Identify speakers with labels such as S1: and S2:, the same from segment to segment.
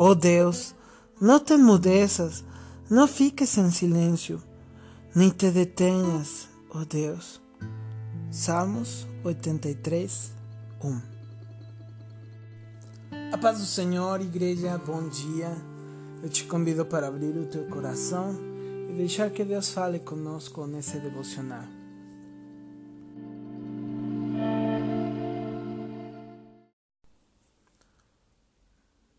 S1: Oh Deus, não te mudeças, não fiques em silêncio, nem te detenhas, oh Deus. Salmos 83, 1 A paz do Senhor, igreja, bom dia. Eu te convido para abrir o teu coração e deixar que Deus fale conosco nesse devocional.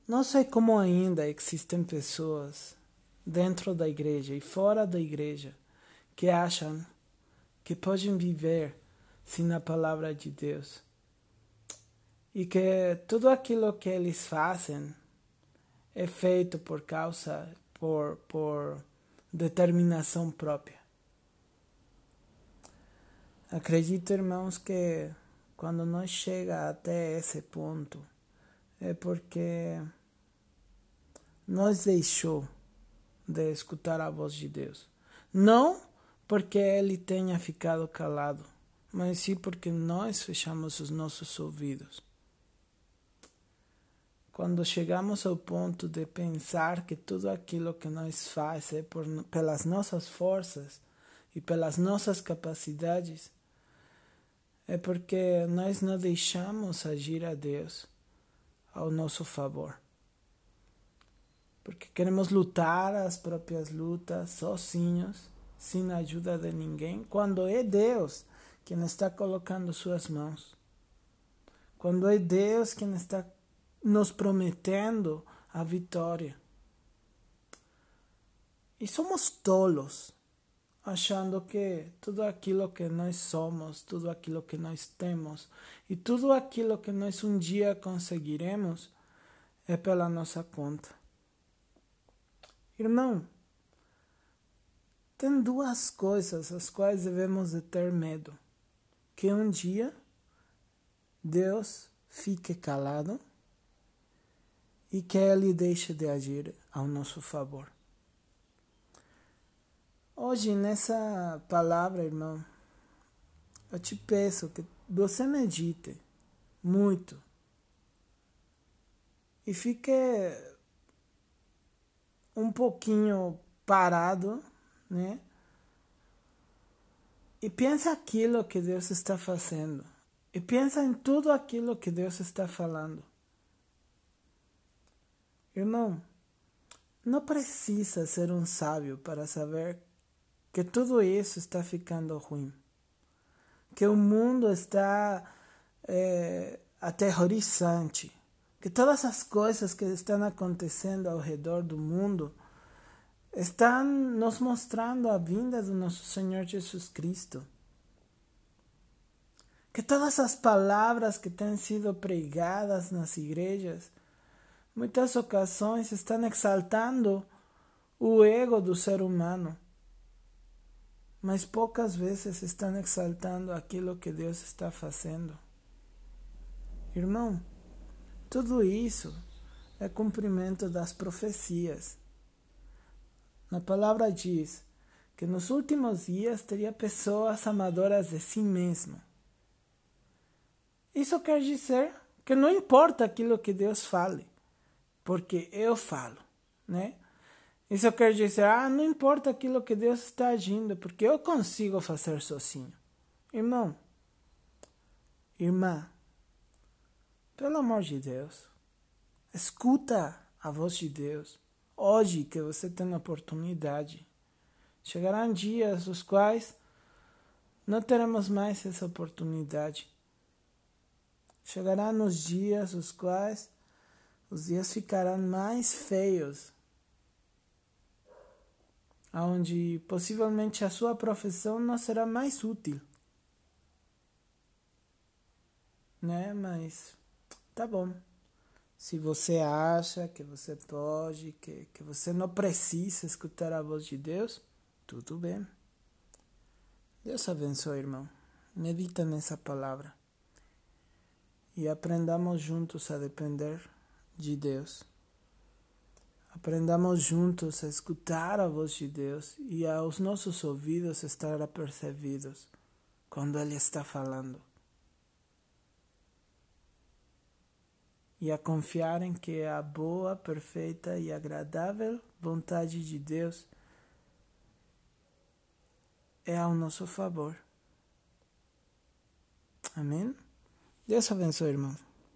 S1: Não sei como ainda existem pessoas dentro da igreja e fora da igreja que acham que podem viver sem a palavra de Deus e que tudo aquilo que eles fazem é feito por causa por por determinação própria. Acredito, irmãos, que quando nós chega até esse ponto é porque nos deixou de escutar a voz de Deus. Não porque ele tenha ficado calado, mas sim porque nós fechamos os nossos ouvidos. Quando chegamos ao ponto de pensar que tudo aquilo que nós faz é por, pelas nossas forças e pelas nossas capacidades, é porque nós não deixamos agir a Deus ao nosso favor porque queremos lutar as próprias lutas sozinhos, sem a ajuda de ninguém, quando é Deus quem está colocando suas mãos. Quando é Deus quem está nos prometendo a vitória. E somos tolos, achando que tudo aquilo que nós somos, tudo aquilo que nós temos e tudo aquilo que nós um dia conseguiremos é pela nossa conta. Irmão, tem duas coisas às quais devemos de ter medo. Que um dia Deus fique calado e que Ele deixe de agir ao nosso favor. Hoje, nessa palavra, irmão, eu te peço que você medite muito e fique um pouquinho parado, né? E pensa aquilo que Deus está fazendo. E pensa em tudo aquilo que Deus está falando. Irmão, não precisa ser um sábio para saber que tudo isso está ficando ruim. Que o mundo está é, aterrorizante que todas as coisas que estão acontecendo ao redor do mundo estão nos mostrando a vinda do nosso Senhor Jesus Cristo. Que todas as palavras que têm sido pregadas nas igrejas, muitas ocasiões estão exaltando o ego do ser humano, mas poucas vezes estão exaltando aquilo que Deus está fazendo. Irmão, tudo isso é cumprimento das profecias. Na palavra diz que nos últimos dias teria pessoas amadoras de si mesmo. Isso quer dizer que não importa aquilo que Deus fale, porque eu falo, né? Isso quer dizer, ah, não importa aquilo que Deus está agindo, porque eu consigo fazer sozinho. Irmão, irmã, pelo amor de Deus, escuta a voz de Deus. Hoje que você tem a oportunidade. Chegarão dias os quais não teremos mais essa oportunidade. Chegarão os dias os quais os dias ficarão mais feios, onde possivelmente a sua profissão não será mais útil, né? Mas Tá bom. Se você acha que você pode, que, que você não precisa escutar a voz de Deus, tudo bem. Deus abençoe, irmão. Medita nessa palavra. E aprendamos juntos a depender de Deus. Aprendamos juntos a escutar a voz de Deus e aos nossos ouvidos estar apercebidos quando Ele está falando. E a confiar em que a boa, perfeita e agradável vontade de Deus é ao nosso favor. Amém? Deus abençoe, irmão.